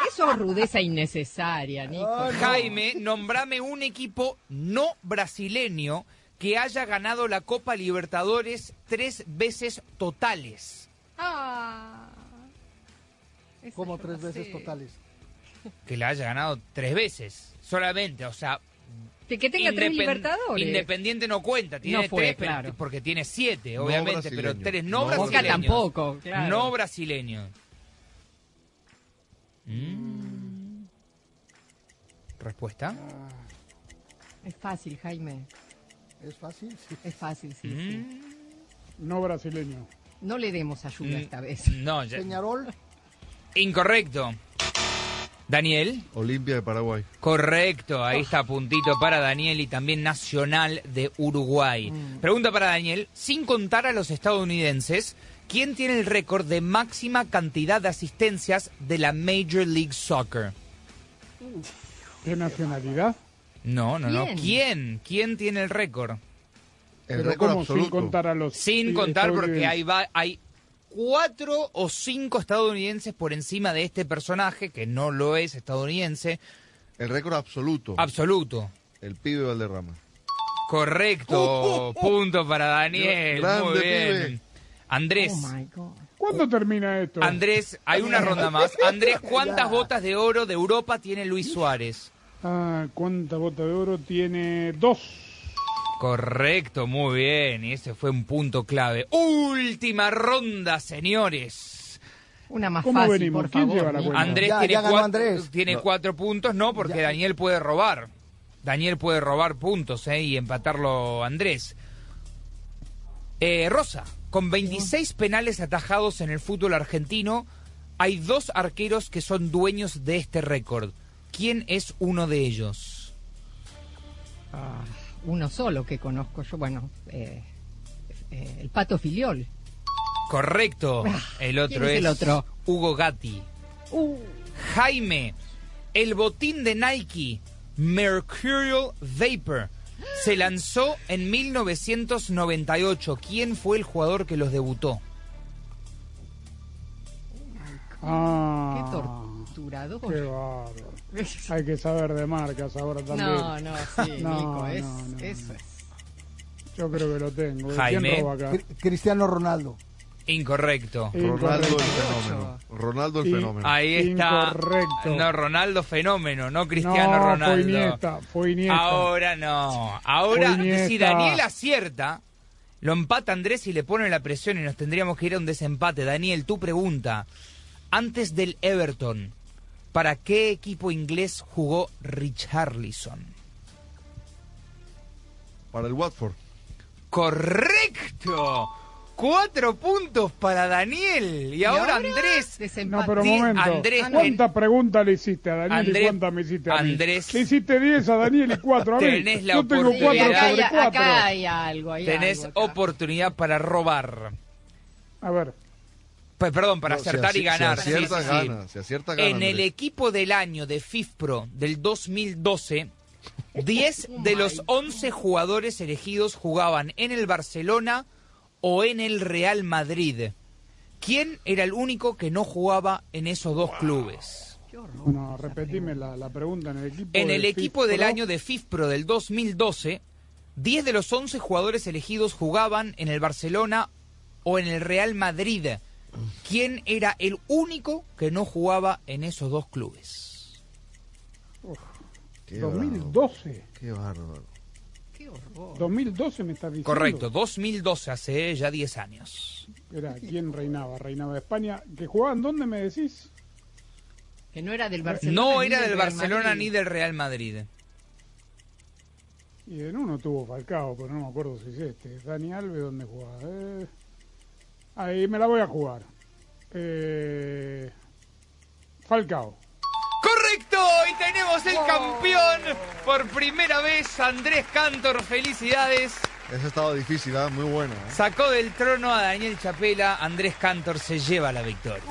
eso es rudeza innecesaria, Nico. Jaime, nombrame un equipo no brasileño que haya ganado la Copa Libertadores tres veces totales. Ah. Como tres veces totales. Que la haya ganado tres veces. Solamente, o sea. Que tenga tres Libertadores. Independiente no cuenta, tiene No fue, tres, claro. porque tiene siete, No obviamente, pero tres no, No brasileños. Boca tampoco, claro. No brasileños. Mm. ¿Respuesta? Es fácil, Jaime. ¿Es fácil? Sí. Es fácil, sí, sí. No brasileño. No le demos ayuda Mm, esta vez. No, ya- Peñarol. incorrecto. Daniel. Olimpia de Paraguay. Correcto, ahí está puntito para Daniel y también Nacional de Uruguay. Pregunta para Daniel, sin contar a los estadounidenses, ¿quién tiene el récord de máxima cantidad de asistencias de la Major League Soccer? ¿Qué nacionalidad? No, no, no. ¿Quién? ¿Quién? ¿Quién tiene el récord? Pero ¿cómo sin contar a los Sin contar porque estadounidenses? hay, va- hay cuatro o cinco estadounidenses por encima de este personaje, que no lo es estadounidense. El récord absoluto. Absoluto. El pibe Valderrama. Correcto. Punto para Daniel. Grande, Muy bien. pibe. Andrés. ¿Cuándo termina esto? Andrés, hay una ronda más. Andrés, ¿cuántas botas de oro de Europa tiene Luis Suárez? Ah, ¿Cuánta bota de oro tiene? Dos. Correcto, muy bien. Y ese fue un punto clave. Última ronda, señores. Una más ¿Cómo fácil, venimos? por ¿Quién favor. lleva la cuenta? Andrés Ya, tiene, ya ganó cuatro, Andrés. tiene No. cuatro puntos, no, porque Ya. Daniel puede robar. Daniel puede robar puntos ¿eh? y empatarlo Andrés. Eh, Rosa, con 26 penales atajados en el fútbol argentino, hay dos arqueros que son dueños de este récord. ¿Quién es uno de ellos? Ah, uno solo que conozco yo, bueno, eh, eh, el Pato Filiol. Correcto. El otro ¿quién es el otro? Hugo Gatti. Uh, Jaime, el botín de Nike, Mercurial Vapor, se lanzó en 1998. ¿Quién fue el jugador que los debutó? Ah, qué qué bárbaro. Hay que saber de marcas ahora también. No, no, sí, No, Nico, es, no, no, eso no. es. Yo creo que lo tengo. ¿Quién Jaime. roba acá? Cri- Cristiano Ronaldo. Incorrecto. Ronaldo el fenómeno. Ronaldo el fenómeno. Ahí está. Incorrecto. No, Ronaldo fenómeno, no Cristiano no, Ronaldo. Fue Iniesta, fue Iniesta. Ahora no. Ahora, si Daniel acierta, lo empata Andrés y le pone la presión y nos tendríamos que ir a un desempate. Daniel, tu pregunta. Antes del Everton, ¿para qué equipo inglés jugó Richarlison? Para el Watford. ¡Correcto! Cuatro puntos para Daniel. Y ahora, Andrés. No, pero un momento. Andrés, ¿Cuántas preguntas le hiciste a Daniel Andrés- y cuántas me hiciste a mí? Andrés- Le hiciste 10 a Daniel y 4 a mí. Tenés la Yo tengo oportunidad. 4 Acá sobre hay- 4. acá hay algo, hay tenés algo acá. oportunidad para robar. A ver. Pues, perdón, para No, acertar y ganar. Si sí, acierta, sí, sí. gana. Si acierta, gana. En el equipo del año de FIFPro del 2012, 10 de los 11 jugadores elegidos jugaban en el Barcelona o en el Real Madrid. ¿Quién era el único que no jugaba en esos dos clubes? Bueno, repetime la, la pregunta en el equipo. En de el equipo del año de FIFPro del 2012, 10 de los 11 jugadores elegidos jugaban en el Barcelona o en el Real Madrid. ¿Quién era el único que no jugaba en esos dos clubes? Qué 2012. Qué bárbaro. 2012 me estás diciendo. Correcto, 2012, hace ya 10 años. Era, ¿quién reinaba? Reinaba España. ¿Que jugaban dónde me decís? Que no era del Barcelona. No era del Barcelona Madrid. ni del Real Madrid. Y en uno tuvo Falcao, pero no me acuerdo si es este. Dani Alves, ¿dónde jugaba? Eh, ahí me la voy a jugar. Eh, Falcao. ¡Correcto! Y tenemos el campeón por primera vez, Andrés Cantor. ¡Felicidades! Esa estaba difícil, ¿ah? muy buena. ¿eh? Sacó del trono a Daniel Chapela. Andrés Cantor se lleva la victoria.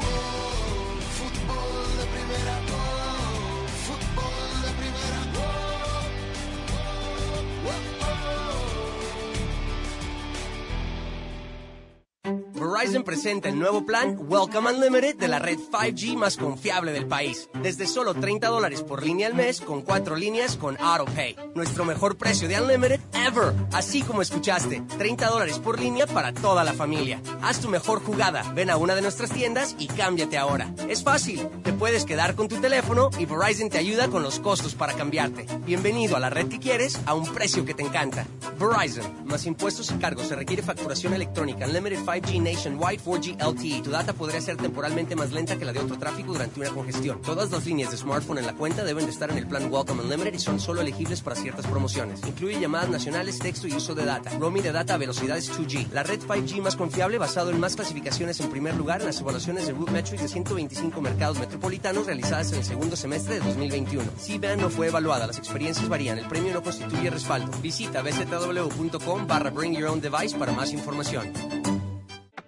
Verizon presenta el nuevo plan Welcome Unlimited de la red 5G más confiable del país. Desde solo 30 dólares por línea al mes con cuatro líneas con AutoPay. Nuestro mejor precio de Unlimited ever. Así como escuchaste, 30 dólares por línea para toda la familia. Haz tu mejor jugada. Ven a una de nuestras tiendas y cámbiate ahora. Es fácil. Te puedes quedar con tu teléfono y Verizon te ayuda con los costos para cambiarte. Bienvenido a la red que quieres a un precio que te encanta. Verizon. Más impuestos y cargos. Se requiere facturación electrónica. Unlimited 5G Nationwide 4G LTE. Tu data podría ser temporalmente más lenta que la de otro tráfico durante una congestión. Todas las líneas de smartphone en la cuenta deben de estar en el plan Welcome Unlimited y son solo elegibles para ciertas promociones. Incluye llamadas nacionales, texto y uso de data. Roaming de data a velocidades 2G. La red 5G más confiable basado en más clasificaciones en primer lugar en las evaluaciones de Root Metrics de 125 mercados metropolitanos realizadas en el segundo semestre de 2021. C-Band no fue evaluada, las experiencias varían, el premio no constituye respaldo. Visita bzw.com barra bring your own device para más información.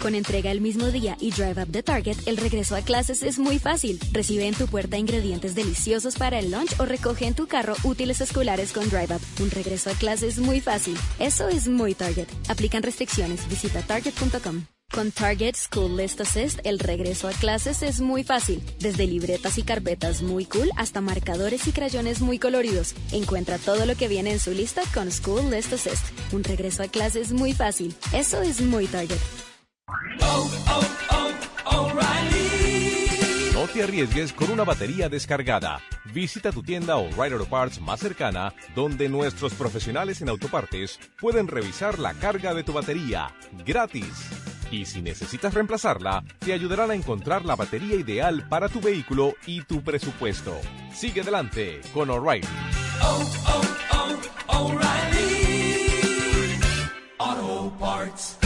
Con entrega el mismo día y Drive Up de Target, el regreso a clases es muy fácil. Recibe en tu puerta ingredientes deliciosos para el lunch o recoge en tu carro útiles escolares con Drive Up. Un regreso a clases muy fácil. Eso es muy Target. Aplican restricciones. Visita target.com. Con Target School List Assist, el regreso a clases es muy fácil. Desde libretas y carpetas muy cool hasta marcadores y crayones muy coloridos. Encuentra todo lo que viene en su lista con School List Assist. Un regreso a clases muy fácil. Eso es muy Target. No te arriesgues con una batería descargada. Visita tu tienda O'Reilly Auto Parts más cercana, donde nuestros profesionales en autopartes pueden revisar la carga de tu batería gratis. Y si necesitas reemplazarla, te ayudarán a encontrar la batería ideal para tu vehículo y tu presupuesto. Sigue adelante con O'Reilly. Auto Parts.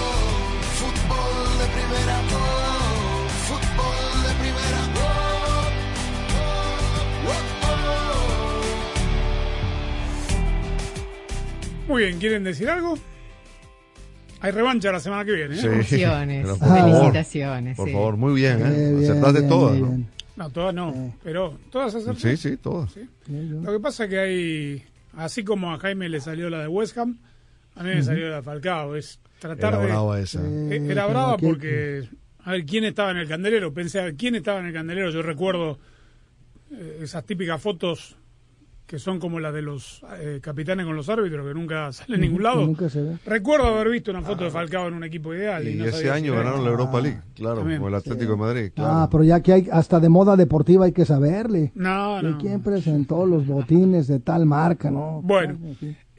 Muy bien, ¿quieren decir algo? Hay revancha la semana que viene. ¿eh? Sí. Pero por favor, Felicitaciones, Por sí. favor, muy bien, ¿eh? Bien, Acertaste muy todas, bien. ¿no? No, todas no, pero todas acertadas. Sí, sí, todas. Lo que pasa es que hay, así como a Jaime le salió la de West Ham, a mí me salió la de Falcao. Es tratar Era de. brava esa. Eh, Era Sí, brava porque. A ver, ¿quién estaba en el candelero? Pensé, a ver, ¿quién estaba en el candelero? Yo recuerdo eh, esas típicas fotos que son como las de los eh, capitanes con los árbitros, que nunca salen en ningún lado. Nunca se ve. Recuerdo haber visto una foto de Falcao en un equipo ideal. Y, Y no ese año era- ganaron la Europa League, claro, con el Atlético de Madrid, claro. Ah, pero ya que hay hasta de moda deportiva hay que saberle. No, ¿Y no. quién presentó los botines de tal marca, no? Bueno,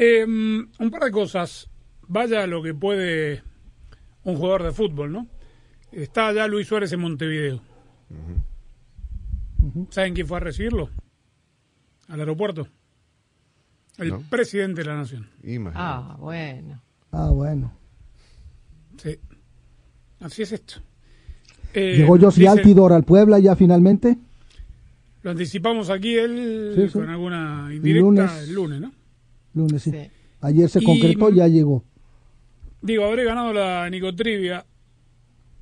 eh, un par de cosas. Vaya lo que puede un jugador de fútbol, ¿no? Está ya Luis Suárez en Montevideo. ¿Saben quién fue a recibirlo? Al aeropuerto. El No. presidente de la nación. Ah, bueno. Ah, bueno. Sí. Así es esto. Eh, Llegó Josie dice- Altidor al Puebla ya finalmente. Lo anticipamos aquí Sí, sí. con alguna indirecta Lunes. el lunes, ¿no? Lunes, sí. Ayer se Y- concretó, ya llegó. Digo, habré ganado la Nicotrivia,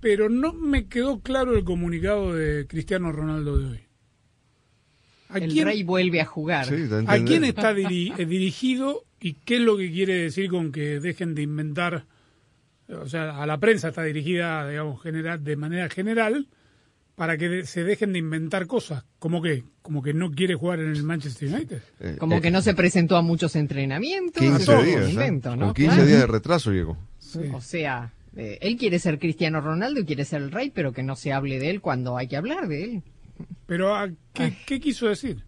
pero no me quedó claro el comunicado de Cristiano Ronaldo de hoy. ¿A El quién, rey vuelve a jugar. ¿a quién está diri- eh, dirigido y qué es lo que quiere decir con que dejen de inventar? O sea, a la prensa está dirigida, digamos, general, de manera general para que se dejen de inventar cosas. ¿Cómo que? ¿Como que no quiere jugar en el Manchester United? Como que no se presentó a muchos entrenamientos. 15 eso es un días. ¿eh? invento, ¿no? Con 15 Claro. días de retraso llegó. O sea, eh, él quiere ser Cristiano Ronaldo y quiere ser el rey, pero que no se hable de él cuando hay que hablar de él. Pero ¿a ¿qué, qué quiso decir?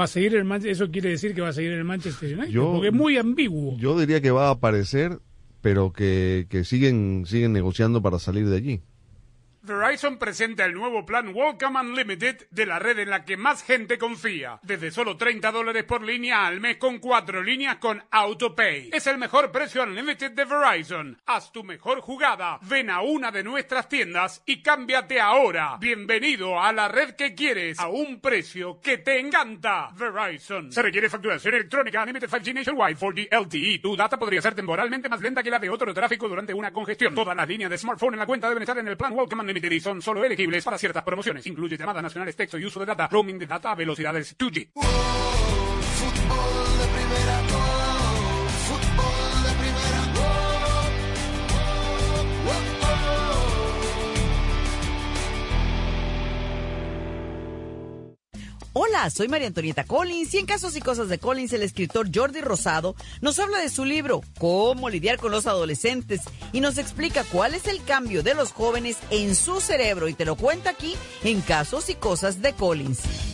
¿Va a seguir el Man- ¿Eso quiere decir que va a seguir en el Manchester United? Yo- Porque es muy ambiguo. Yo diría que va a aparecer, pero que, que siguen, siguen negociando para salir de allí. Verizon presenta el nuevo plan Welcome Unlimited de la red en la que más gente confía. Desde solo 30 dólares por línea al mes con cuatro líneas con AutoPay. Es el mejor precio Unlimited de Verizon. Haz tu mejor jugada. Ven a una de nuestras tiendas y cámbiate ahora. Bienvenido a la red que quieres a un precio que te encanta. Verizon. Se requiere facturación electrónica Unlimited 5G Nationwide 4G LTE. Tu data podría ser temporalmente más lenta que la de otro tráfico durante una congestión. Todas las líneas de smartphone en la cuenta deben estar en el plan Welcome Unlimited y son solo elegibles para ciertas promociones. Incluye llamadas nacionales, texto y uso de data, roaming de data velocidades 2G. Hola, soy María Antonieta Collins y en Casos y Cosas de Collins el escritor Jordi Rosado nos habla de su libro Cómo lidiar con los adolescentes y nos explica cuál es el cambio de los jóvenes en su cerebro y te lo cuenta aquí en Casos y Cosas de Collins.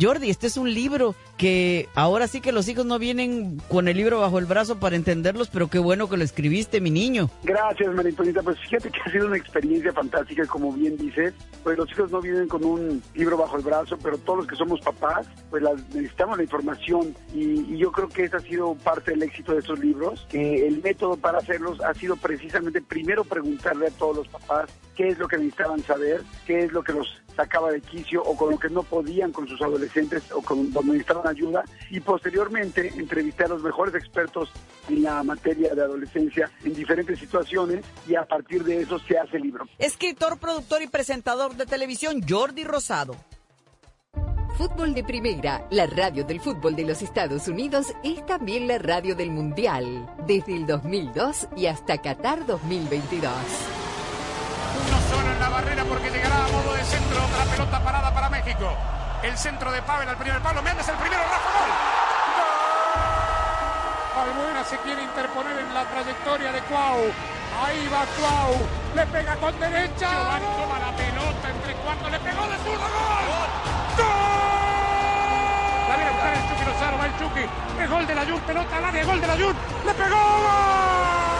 Jordi, este es un libro que ahora sí que los hijos no vienen con el libro bajo el brazo para entenderlos, pero qué bueno que lo escribiste, mi niño. Gracias, Maritonita. Pues fíjate que ha sido una experiencia fantástica, como bien dices. Pues los hijos no vienen con un libro bajo el brazo, pero todos los que somos papás, pues necesitamos la información. Y, y yo creo que esa ha sido parte del éxito de estos libros, que el método para hacerlos ha sido precisamente primero preguntarle a todos los papás qué es lo que necesitaban saber, qué es lo que los sacaba de quicio o con lo que no podían con sus adolescentes o con donde necesitaban ayuda y posteriormente entrevistar a los mejores expertos en la materia de adolescencia en diferentes situaciones y a partir de eso se hace el libro. Escritor, productor y presentador de televisión Jordi Rosado. Fútbol de Primera, la radio del fútbol de los Estados Unidos, es también la radio del Mundial, desde el 2002 y hasta Qatar 2022. Uno solo en la barrera porque llegará a modo de centro otra pelota parada para México. El centro de Pavel al primer palo. Méndez el primero, Rafa Gol. ¡Gol! Albuena se quiere interponer en la trayectoria de Cuau. Ahí va Cuau. Le pega con derecha. Giovanni toma la pelota entre cuartos. Le pegó de zurdo. ¡Gol! ¡Gol! La viene a buscar el Chucky Lozano. Va el Chucky. El gol de la Jun. Pelota al área. Gol de la Jun. Le pegó. ¡Gol!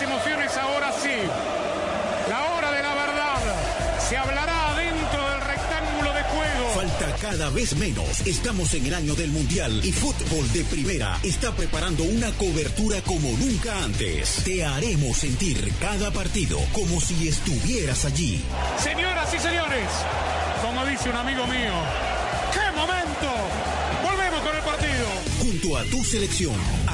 las emociones ahora sí. La hora de la verdad. Se hablará dentro del rectángulo de juego. Falta cada vez menos. Estamos en el año del Mundial y Fútbol de Primera está preparando una cobertura como nunca antes. Te haremos sentir cada partido como si estuvieras allí. Señoras y señores, como dice un amigo mío, ¡qué momento! Volvemos con el partido. Junto a tu selección,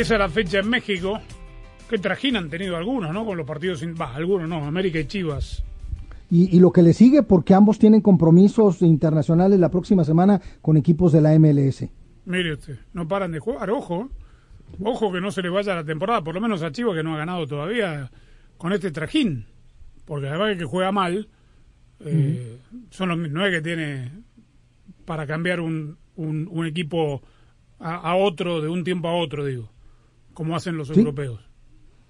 Empieza la fecha en México. Qué trajín han tenido algunos, ¿no? Con los partidos, sin... bah, algunos no, América y Chivas. Y, y, lo que le sigue, porque ambos tienen compromisos internacionales la próxima semana con equipos de la MLS. Mire usted, no paran de jugar, ojo. Ojo que no se le vaya la temporada, por lo menos a Chivas que no ha ganado todavía con este trajín. Porque además de que juega mal, eh, uh -huh. son los nueve que tiene para cambiar un, un, un equipo a, a, otro de un tiempo a otro, digo, como hacen los ¿Sí? europeos.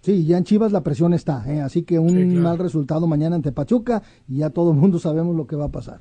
Sí, ya en Chivas la presión está, ¿eh? así que un sí, claro. mal resultado mañana ante Pachuca y ya todo el mundo sabemos lo que va a pasar.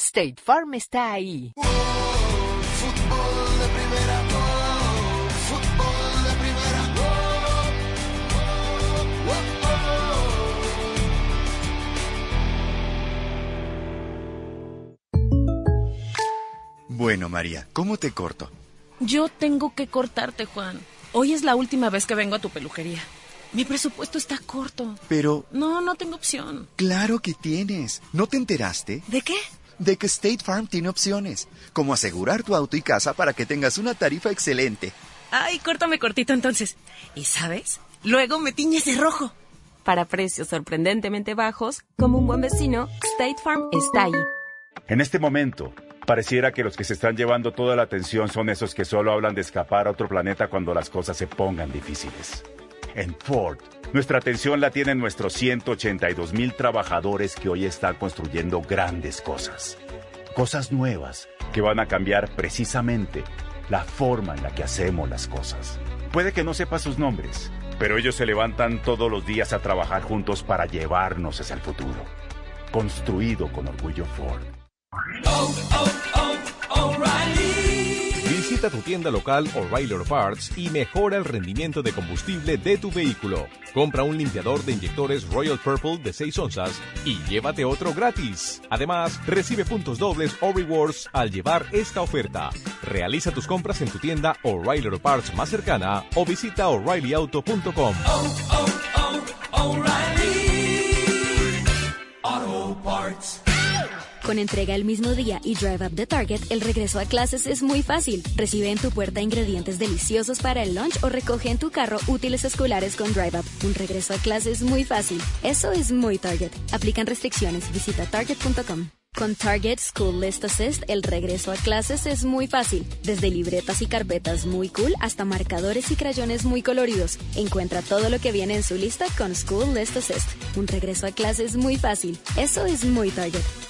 State Farm está ahí. fútbol de primera, fútbol de primera, Bueno, María, ¿cómo te corto? Yo tengo que cortarte, Juan. Hoy es la última vez que vengo a tu peluquería. Mi presupuesto está corto. Pero... No, no tengo opción. Claro que tienes. ¿No te enteraste? ¿De qué? De que State Farm tiene opciones, como asegurar tu auto y casa para que tengas una tarifa excelente. Ay, córtame cortito entonces. ¿Y sabes? Luego me tiñes de rojo. Para precios sorprendentemente bajos, como un buen vecino, State Farm está ahí. En este momento, pareciera que los que se están llevando toda la atención son esos que solo hablan de escapar a otro planeta cuando las cosas se pongan difíciles. En Ford, nuestra atención la tienen nuestros 182 mil trabajadores que hoy están construyendo grandes cosas. Cosas nuevas que van a cambiar precisamente la forma en la que hacemos las cosas. Puede que no sepa sus nombres, pero ellos se levantan todos los días a trabajar juntos para llevarnos hacia el futuro. Construido con orgullo Ford. Oh, oh, oh, Visita tu tienda local O'Reilly Auto Parts y mejora el rendimiento de combustible de tu vehículo. Compra un limpiador de inyectores Royal Purple de 6 onzas y llévate otro gratis. Además, recibe puntos dobles o rewards al llevar esta oferta. Realiza tus compras en tu tienda O'Reilly Auto Parts más cercana o visita o'ReillyAuto.com. Auto Con entrega el mismo día y Drive Up de Target, el regreso a clases es muy fácil. Recibe en tu puerta ingredientes deliciosos para el lunch o recoge en tu carro útiles escolares con Drive Up. Un regreso a clases muy fácil. Eso es muy Target. Aplican restricciones. Visita target.com. Con Target School List Assist, el regreso a clases es muy fácil. Desde libretas y carpetas muy cool hasta marcadores y crayones muy coloridos. Encuentra todo lo que viene en su lista con School List Assist. Un regreso a clases muy fácil. Eso es muy Target.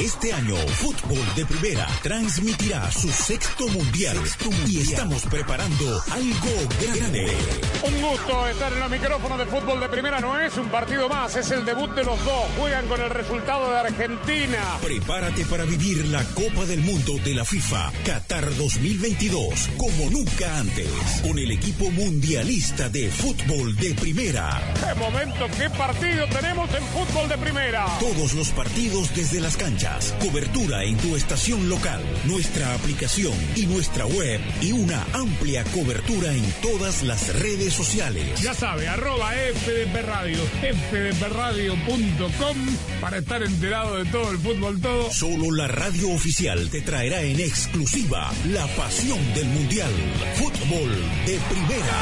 Este año, Fútbol de Primera transmitirá su sexto mundial, y estamos preparando algo grande. Un gusto estar en los micrófonos de fútbol de primera. No es un partido más, es el debut de los dos. Juegan con el resultado de Argentina. Prepárate para vivir la Copa del Mundo de la FIFA Qatar 2022 como nunca antes, con el equipo mundialista de fútbol de primera. ¡Qué momento, qué partido tenemos en fútbol de primera! Todos los partidos desde las canchas, cobertura en tu estación local, nuestra aplicación y nuestra web y una amplia cobertura en todas las redes sociales. Ya sabe, arroba FDP Radio, fdpradio.com para estar enterado de todo el fútbol todo. Solo la radio oficial te traerá en exclusiva la pasión del Mundial. Fútbol de primera.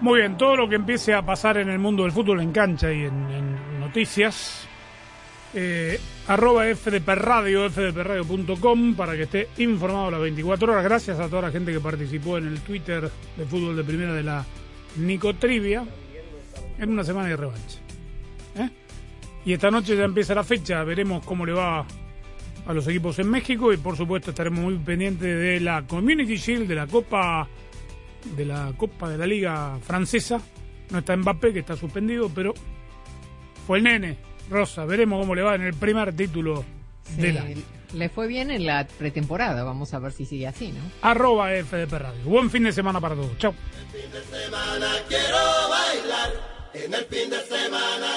Muy bien, todo lo que empiece a pasar en el mundo del fútbol en cancha y en, en noticias, eh, arroba FDP Radio, fdpradio.com para que esté informado las 24 horas. Gracias a toda la gente que participó en el Twitter de fútbol de primera de la Nicotrivia en una semana de revancha. ¿eh? Y esta noche ya empieza la fecha, veremos cómo le va a los equipos en México y por supuesto estaremos muy pendientes de la Community Shield, de la Copa de la Copa de la Liga Francesa. No está Mbappé, que está suspendido, pero fue el nene. Rosa, veremos cómo le va en el primer título Sí, del año. Le fue bien en la pretemporada, vamos a ver si sigue así, ¿no? Arroba FDP Radio. Buen fin de semana para todos. Chao. semana quiero bailar, en el fin de semana